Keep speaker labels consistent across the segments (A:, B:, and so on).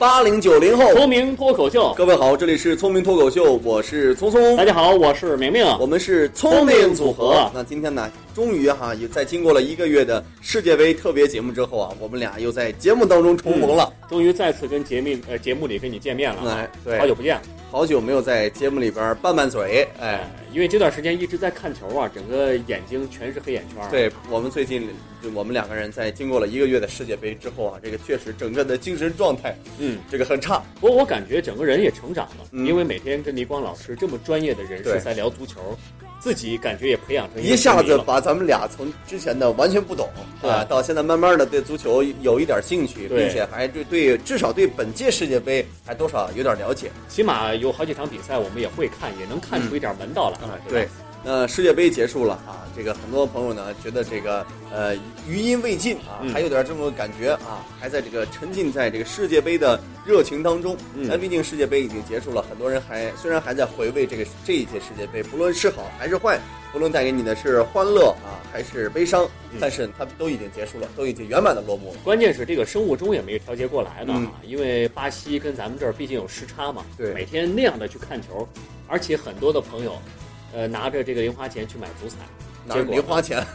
A: 八零九零后，
B: 聪明脱口秀，
A: 各位好，这里是聪明脱口秀，我是聪聪。
B: 大家好，我是明明，
A: 我们是聪明组合。那今天呢，终于哈，也在经过了一个月的世界杯特别节目之后啊，我们俩又在节目当中重逢了，
B: 终于再次跟节目呃节目里跟你见面了。
A: 哎，对，
B: 好久不见，
A: 好久没有在节目里边拌拌嘴。哎，
B: 因为这段时间一直在看球啊，整个眼睛全是黑眼圈。
A: 对我们最近。我们两个人在经过了一个月的世界杯之后啊，这个确实整个的精神状态，
B: 嗯，
A: 这个很差。
B: 不过我感觉整个人也成长了，因为每天跟倪光老师这么专业的人士在聊足球，自己感觉也培养成
A: 一下子把咱们俩从之前的完全不懂啊，到现在慢慢的对足球有一点兴趣，并且还对对至少对本届世界杯还多少有点了解。
B: 起码有好几场比赛我们也会看，也能看出一点门道来。
A: 对。呃，世界杯结束了啊，这个很多朋友呢觉得这个呃余音未尽啊，还有点这么感觉啊，还在这个沉浸在这个世界杯的热情当中。但毕竟世界杯已经结束了，很多人还虽然还在回味这个这一届世界杯，不论是好还是坏，不论带给你的是欢乐啊还是悲伤，但是它都已经结束了，都已经圆满的落幕。
B: 关键是这个生物钟也没有调节过来呢啊，因为巴西跟咱们这儿毕竟有时差嘛，
A: 对，
B: 每天那样的去看球，而且很多的朋友。呃，拿着这个零花钱去买足彩，
A: 结果零花钱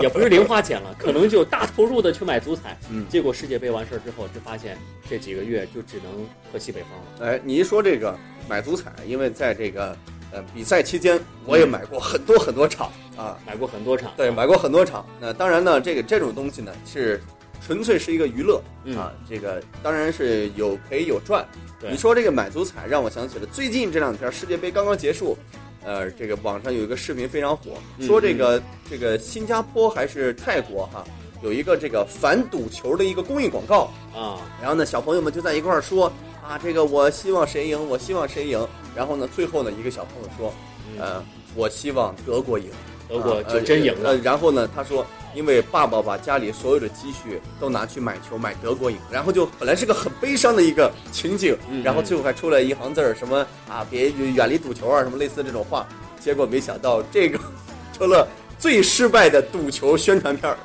B: 也不是零花钱了，可能就大投入的去买足彩。嗯，结果世界杯完事儿之后，就发现这几个月就只能喝西北风了。
A: 哎，你一说这个买足彩，因为在这个呃比赛期间，我也买过很多很多场啊，
B: 买过很多场。
A: 对，买过很多场。那当然呢，这个这种东西呢是纯粹是一个娱乐啊，这个当然是有赔有赚。你说这个买足彩，让我想起了最近这两天世界杯刚刚结束。呃，这个网上有一个视频非常火，说这个这个新加坡还是泰国哈，有一个这个反赌球的一个公益广告
B: 啊。
A: 然后呢，小朋友们就在一块儿说啊，这个我希望谁赢，我希望谁赢。然后呢，最后呢，一个小朋友说，呃，我希望德国赢。
B: 德国就真赢了。
A: 然后呢，他说，因为爸爸把家里所有的积蓄都拿去买球，买德国赢。然后就本来是个很悲伤的一个情景，然后最后还出来一行字儿，什么啊，别远离赌球啊，什么类似这种话。结果没想到这个成了最失败的赌球宣传片儿，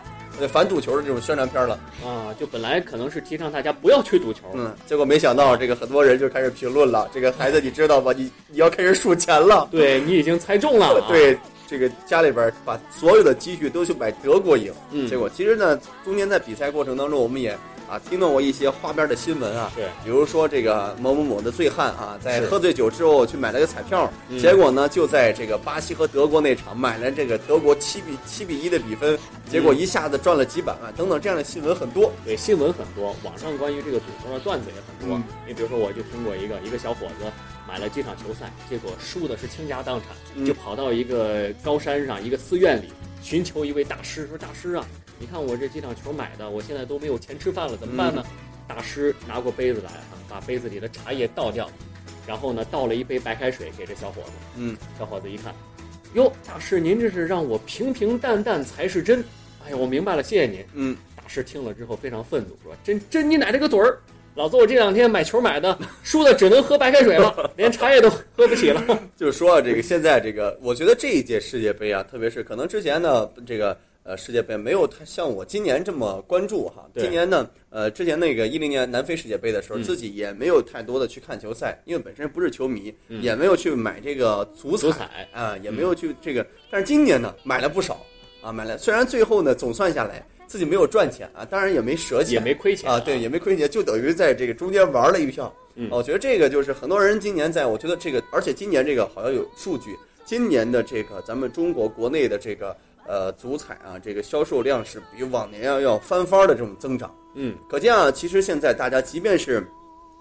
A: 反赌球的这种宣传片了
B: 啊！就本来可能是提倡大家不要去赌球，
A: 嗯，结果没想到这个很多人就开始评论了。这个孩子，你知道吧？你你要开始数钱了，
B: 对你已经猜中了，
A: 对。这个家里边把所有的积蓄都去买德国赢，嗯，结果其实呢，中间在比赛过程当中，我们也啊听到过一些花边的新闻啊，
B: 对，
A: 比如说这个某某某的醉汉啊，在喝醉酒之后去买了个彩票，结果呢就在这个巴西和德国那场买了这个德国七比七比一的比分，结果一下子赚了几百万，等等这样的新闻很多，
B: 对，新闻很多，网上关于这个赌球的段子也很多，你比如说我就听过一个一个小伙子。买了几场球赛，结果输的是倾家荡产，就跑到一个高山上一个寺院里寻求一位大师，说：“大师啊，你看我这几场球买的，我现在都没有钱吃饭了，怎么办呢？”大师拿过杯子来啊，把杯子里的茶叶倒掉，然后呢倒了一杯白开水给这小伙子。
A: 嗯，
B: 小伙子一看，哟，大师您这是让我平平淡淡才是真。哎呀，我明白了，谢谢您。
A: 嗯，
B: 大师听了之后非常愤怒，说：“真真你奶奶个嘴儿！”老子我这两天买球买的，输的只能喝白开水了，连茶叶都喝不起了。
A: 就是说，这个现在这个，我觉得这一届世界杯啊，特别是可能之前呢，这个呃世界杯没有太像我今年这么关注哈。今年呢，呃，之前那个一零年南非世界杯的时候，自己也没有太多的去看球赛，因为本身不是球迷，也没有去买这个足彩啊，也没有去这个。但是今年呢，买了不少啊，买了。虽然最后呢，总算下来。自己没有赚钱啊，当然也没折钱，
B: 也没亏钱
A: 啊，对，也没亏钱，就等于在这个中间玩了一票。嗯，我觉得这个就是很多人今年在，我觉得这个，而且今年这个好像有数据，今年的这个咱们中国国内的这个呃足彩啊，这个销售量是比往年要要翻番的这种增长。
B: 嗯，
A: 可见啊，其实现在大家即便是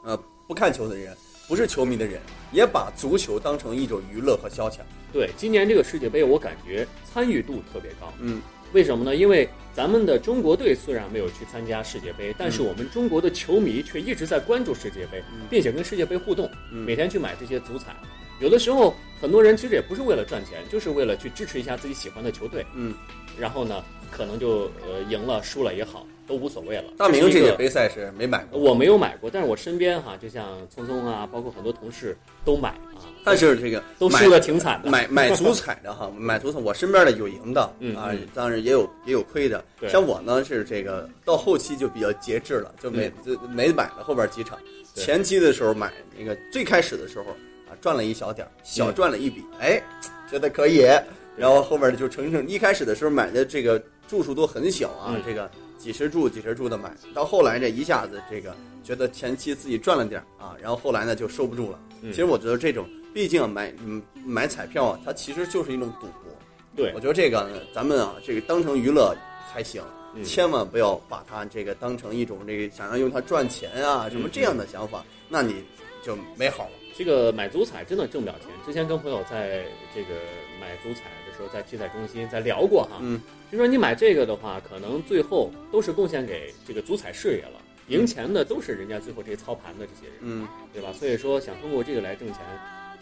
A: 呃不看球的人，不是球迷的人，也把足球当成一种娱乐和消遣。
B: 对，今年这个世界杯，我感觉参与度特别高。
A: 嗯。
B: 为什么呢？因为咱们的中国队虽然没有去参加世界杯，但是我们中国的球迷却一直在关注世界杯，并且跟世界杯互动，每天去买这些足彩。有的时候很多人其实也不是为了赚钱，就是为了去支持一下自己喜欢的球队。
A: 嗯，
B: 然后呢，可能就呃赢了输了也好，都无所谓了。
A: 大明这
B: 个
A: 届杯赛是没买过，
B: 我没有买过，但是我身边哈，就像聪聪啊，包括很多同事都买啊，
A: 但是这个
B: 都输的挺惨的。
A: 买买足彩的哈，买足彩，我身边的有赢的
B: 嗯
A: 啊
B: 嗯，
A: 当然也有也有亏的。
B: 对
A: 像我呢是这个到后期就比较节制了，就没就没买了后边几场。前期的时候买那个最开始的时候啊，赚了一小点儿，小
B: 嗯
A: 赚了一笔，哎，觉得可以。然后后边就成成一开始的时候买的这个注数都很小啊
B: 嗯，
A: 这个几十注几十注的买，到后来这一下子这个觉得前期自己赚了点儿啊，然后后来呢就收不住了。
B: 嗯
A: 其实我觉得这种，毕竟买嗯买彩票啊，它其实就是一种赌博。
B: 对
A: 我觉得这个，咱们啊这个当成娱乐还行，
B: 嗯
A: 千万不要把它这个当成一种这个想要用它赚钱啊什么
B: 嗯
A: 这样的想法，那你就没好了。
B: 这个买足彩真的挣不了钱。之前跟朋友在这个买足彩的时候，在体彩中心在聊过哈，
A: 嗯，
B: 就说你买这个的话，可能最后都是贡献给这个足彩事业了，赢钱的都是人家最后这些操盘的这些人，
A: 嗯，
B: 对吧？所以说想通过这个来挣钱，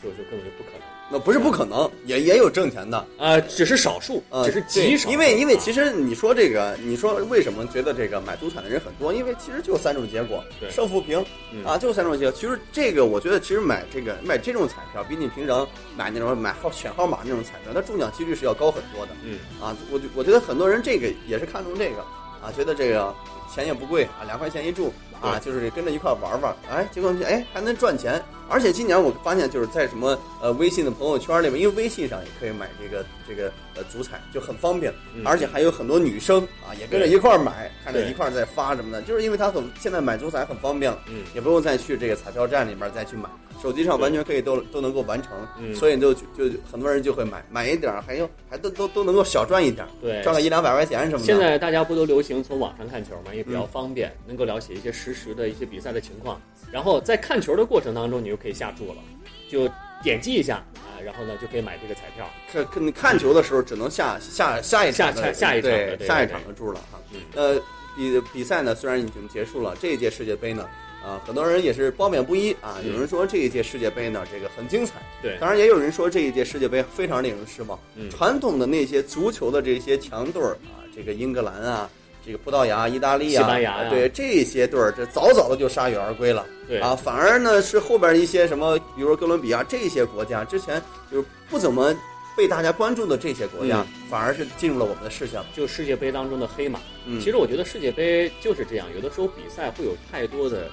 B: 就就根本就不可能。
A: 那不是不可能，也也有挣钱的。
B: 啊，只是少数，
A: 呃，
B: 只是极少。
A: 因为因为
B: 啊
A: 其实你说这个，你说为什么觉得这个买足彩的人很多？因为其实就三种结果
B: 对，
A: 胜负平
B: 嗯
A: 啊，就三种结果。其实这个我觉得，其实买这个买这种彩票，比你平常买那种买号选号码那种彩票，它中奖几率是要高很多的
B: 嗯，
A: 啊。我就我觉得很多人这个也是看重这个啊，觉得这个钱也不贵啊，两块钱一注啊，就是跟着一块玩玩，哎，结果哎还能赚钱。而且今年我发现就是在什么呃微信的朋友圈里面，因为微信上也可以买这个这个呃足彩，就很方便，
B: 嗯。
A: 而且还有很多女生啊也跟着一块儿买，看着一块儿在发什么的，就是因为它很现在买足彩很方便了，
B: 嗯。
A: 也不用再去这个彩票站里面再去买，手机上完全可以都都能够完成，
B: 嗯。
A: 所以就就很多人就会买买一点儿，还有还都都都能够小赚一点儿，
B: 对。
A: 赚个一两百块钱什么的。
B: 现在大家不都流行从网上看球嘛，也比较
A: 嗯。
B: 方便，能够了解一些实时的一些比赛的情况。然后在看球的过程当中，你就可以下注了，就点击一下啊，然后呢就可以买这个彩票。
A: 看看你看球的时候只能下下下一场
B: 下下一场
A: 下一场的注了哈。
B: 嗯
A: 呃，比比赛呢虽然已经结束了，这一届世界杯呢，啊、很多人也是褒贬不一啊。
B: 嗯
A: 有人说这一届世界杯呢，这个很精彩，
B: 对，
A: 当然也有人说这一届世界杯非常令人失望。
B: 嗯
A: 传统的那些足球的这些强队儿啊，这个英格兰啊。这个葡萄牙、意大利啊，
B: 西班牙呀
A: 对这些队儿，这早早的就铩羽而归了。
B: 对
A: 啊，反而呢是后边一些什么，比如说哥伦比亚这些国家，之前就是不怎么被大家关注的这些国家，反而是进入了我们的视线。
B: 就世界杯当中的黑马。
A: 嗯，
B: 其实我觉得世界杯就是这样，有的时候比赛会有太多的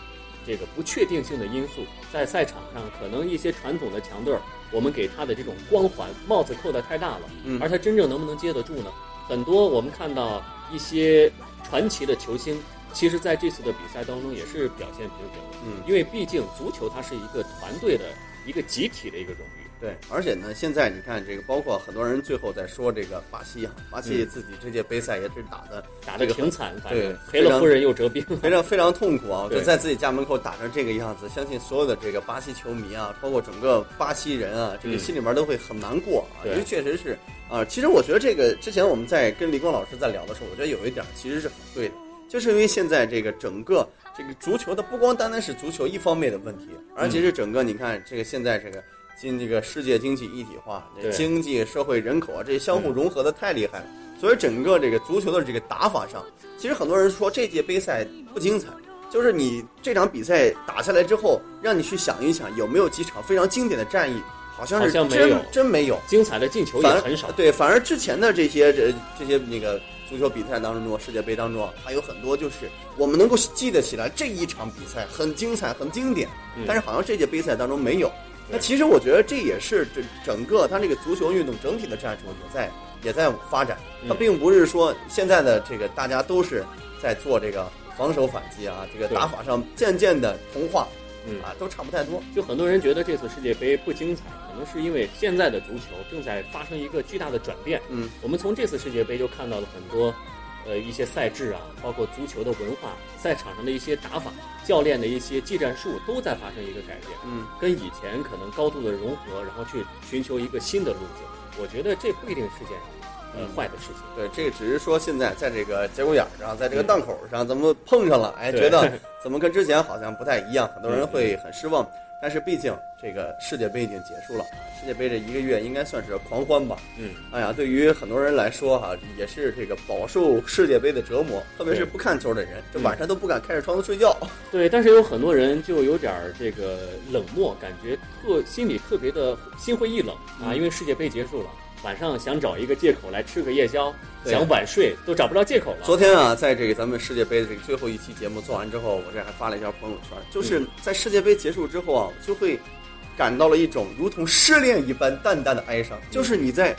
B: 这个不确定性的因素，在赛场上可能一些传统的强队儿，我们给他的这种光环帽子扣得太大了，
A: 嗯
B: 而他真正能不能接得住呢？很多我们看到一些传奇的球星，其实在这次的比赛当中也是表现平平的，
A: 嗯，
B: 因为毕竟足球它是一个团队的一个集体的一个荣誉。
A: 对，而且呢，现在你看这个，包括很多人最后在说这个巴西啊，巴西
B: 嗯
A: 自己这届杯赛也是打的
B: 打
A: 这个
B: 得挺惨，反
A: 对
B: 正赔了夫人又折兵。
A: 非常非常痛苦啊！
B: 对
A: 就在自己家门口打成这个样子，相信所有的这个巴西球迷啊，包括整个巴西人啊，这个
B: 嗯
A: 心里面都会很难过啊。
B: 对
A: 因为确实是啊，其实我觉得这个之前我们在跟李光老师在聊的时候，我觉得有一点其实是很对的，就是因为现在这个整个这个足球，它不光单单是足球一方面的问题，而且是整个你看这个现在这个。经这个世界经济一体化，这经济社会人口啊，这相互融合的太厉害了。所以整个这个足球的这个打法上，其实很多人说这届杯赛不精彩，就是你这场比赛打下来之后，让你去想一想有没有几场非常经典的战役，好像是
B: 像没有
A: 真没有。
B: 精彩的进球也很少。
A: 对，反而之前的这些这这些那个足球比赛当中，世界杯当中啊还有很多就是我们能够记得起来这一场比赛很精彩、很经典，
B: 嗯
A: 但是好像这届杯赛当中没有。那其实我觉得这也是这整个它这个足球运动整体的战术也在也在发展，它
B: 嗯
A: 并不是说现在的这个大家都是在做这个防守反击啊，这个打法上渐渐的同化
B: 嗯
A: 啊，都差不太多。
B: 就很多人觉得这次世界杯不精彩，可能是因为现在的足球正在发生一个巨大的转变。
A: 嗯，
B: 我们从这次世界杯就看到了很多，呃，一些赛制啊，包括足球的文化，赛场上的一些打法，教练的一些技战术都在发生一个改变，
A: 嗯，
B: 跟以前可能高度的融合，然后去寻求一个新的路径。我觉得这不一定是件呃
A: 嗯
B: 坏的事情。
A: 对，这个只是说现在在这个节骨眼上，在这个
B: 嗯
A: 档口上，咱们碰上了，哎，觉得 怎么跟之前好像不太一样，很多人会很失望。但是毕竟这个世界杯已经结束了，世界杯这一个月应该算是狂欢吧。
B: 嗯，
A: 哎呀，对于很多人来说哈，也是这个饱受世界杯的折磨，特别是不看球的人，这晚上都不敢开着窗子睡觉。
B: 对，但是有很多人就有点儿这个冷漠，感觉特心里特别的心灰意冷啊，因为世界杯结束了。晚上想找一个借口来吃个夜宵，想晚睡都找不着借口了。
A: 昨天啊，在这个咱们世界杯的这个最后一期节目做完之后，我这还发了一条朋友圈，就是在世界杯结束之后啊，就会感到了一种如同失恋一般淡淡的哀伤。就是你在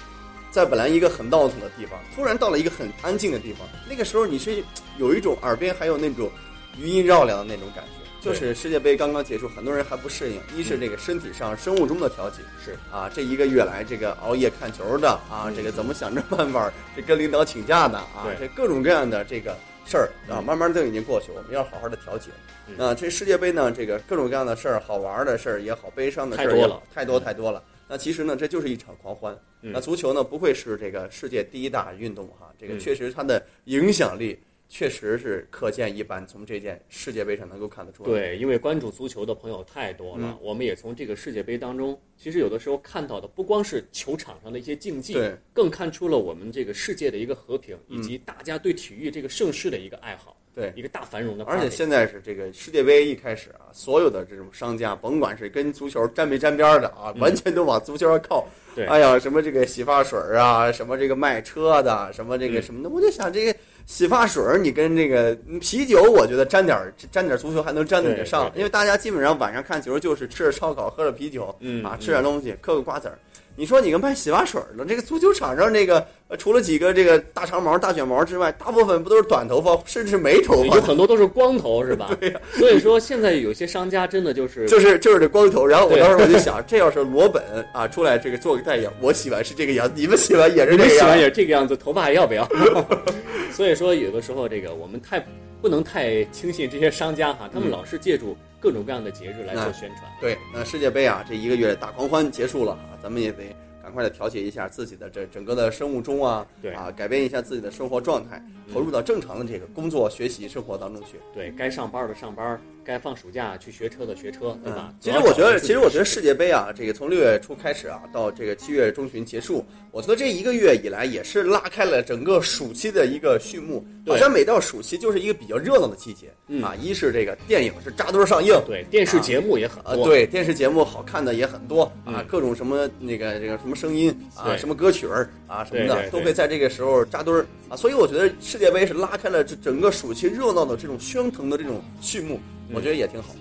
A: 在本来一个很闹腾的地方，突然到了一个很安静的地方，那个时候你是有一种耳边还有那种余音绕梁的那种感觉。就是世界杯刚刚结束，很多人还不适应。一是这个身体上、生物钟的调节，
B: 是
A: 啊，这一个月来这个熬夜看球的啊，这个怎么想着办法这跟领导请假的啊，这各种各样的这个事儿啊，慢慢都已经过去，我们要好好的调节。那这世界杯呢，这个各种各样的事儿，好玩的事儿也好，悲伤的事儿也好，太多太多了。那其实呢，这就是一场狂欢。那足球呢，不会是这个世界第一大运动哈，这个确实它的影响力。确实是可见一斑，从这件世界杯上能够看得出来。
B: 对，因为关注足球的朋友太多了，我们也从这个世界杯当中，其实有的时候看到的不光是球场上的一些竞技，更看出了我们这个世界的一个和平，以及大家对体育这个盛世的一个爱好。
A: 对，
B: 一个大繁荣的。
A: 而且现在是这个世界杯一开始啊，所有的这种商家，甭管是跟足球沾没沾边的啊，完全都往足球上靠。
B: 对，
A: 哎呀，什么这个洗发水啊，什么这个卖车的，什么这个什么的，我就想这个。洗发水儿，你跟这个啤酒，我觉得沾点儿沾点儿足球还能沾得上，因为大家基本上晚上看球就是吃着烧烤，喝着啤酒，啊，吃点东西，嗑个瓜子儿。你说你个卖洗发水的，这个足球场上那个除了几个这个大长毛、大卷毛之外，大部分不都是短头发，甚至没头发，
B: 有很多都是光头，是吧？
A: 对呀。
B: 所以说现在有些商家真的就是
A: 就是就是这光头。然后我当时我就想，这要是罗本啊出来这个做个代言，我洗完是这个样子，你们洗完也是这个样子，
B: 洗完也是这个样子，头发还要不要？所以说有的时候这个我们太不能太轻信这些商家哈，他们老是借助各种各样的节日来做宣传。
A: 对，那世界杯啊，这一个月大狂欢结束了啊，咱们也得。赶快的调节一下自己的这整个的生物钟啊，
B: 对。
A: 啊，改变一下自己的生活状态，投入到正常的这个工作、学习、生活当中去。
B: 对该上班的上班，该放暑假去学车的学车，对吧？
A: 其实我觉得，其实我觉得世界杯啊，这个从六月初开始啊，到这个七月中旬结束，我觉得这一个月以来也是拉开了整个暑期的一个序幕。好像每到暑期就是一个比较热闹的季节。啊，一是这个电影是扎堆上映，
B: 对电视节目也很多，
A: 对电视节目好看的也很多。啊，各种什么那个这个什么声音啊，什么歌曲儿啊什么的，都会在这个时候扎堆儿啊，所以我觉得世界杯是拉开了这整个暑期热闹的这种喧腾的这种序幕，我觉得也挺好。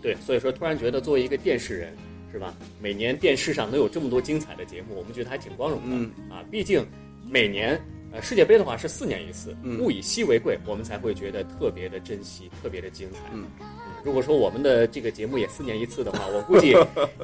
B: 对，所以说突然觉得作为一个电视人是吧，每年电视上能有这么多精彩的节目，我们觉得还挺光荣的啊，毕竟每年。呃，世界杯的话是四年一次，物以稀为贵，我们才会觉得特别的珍惜，特别的精彩。
A: 嗯，
B: 如果说我们的这个节目也四年一次的话，我估计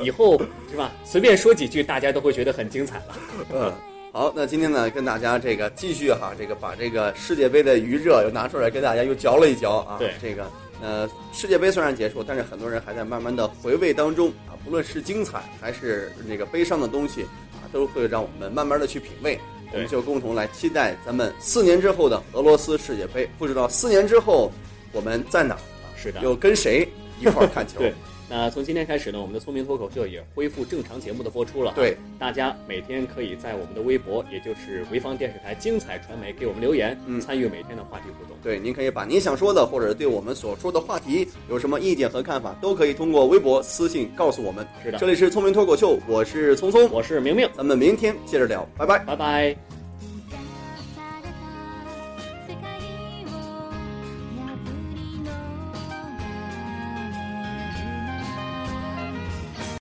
B: 以后是吧，随便说几句，大家都会觉得很精彩了。
A: 嗯，好，那今天呢，跟大家这个继续哈，这个把这个世界杯的余热又拿出来，跟大家又嚼了一嚼啊。
B: 对，
A: 这个呃，世界杯虽然结束，但是很多人还在慢慢的回味当中啊，不论是精彩还是那个悲伤的东西啊，都会让我们慢慢的去品味。我们就共同来期待咱们四年之后的俄罗斯世界杯。不知道四年之后我们在哪？
B: 是的，
A: 有跟谁一块儿看球？
B: 对。那从今天开始呢，我们的聪明脱口秀也恢复正常节目的播出了。
A: 对，
B: 大家每天可以在我们的微博，也就是潍坊电视台精彩传媒，给我们留言，参与每天的话题互动。
A: 对，您可以把您想说的，或者对我们所说的话题有什么意见和看法，都可以通过微博私信告诉我们。
B: 是的，
A: 这里是聪明脱口秀，我是聪聪，
B: 我是明明，
A: 咱们明天接着聊，拜拜，
B: 拜拜。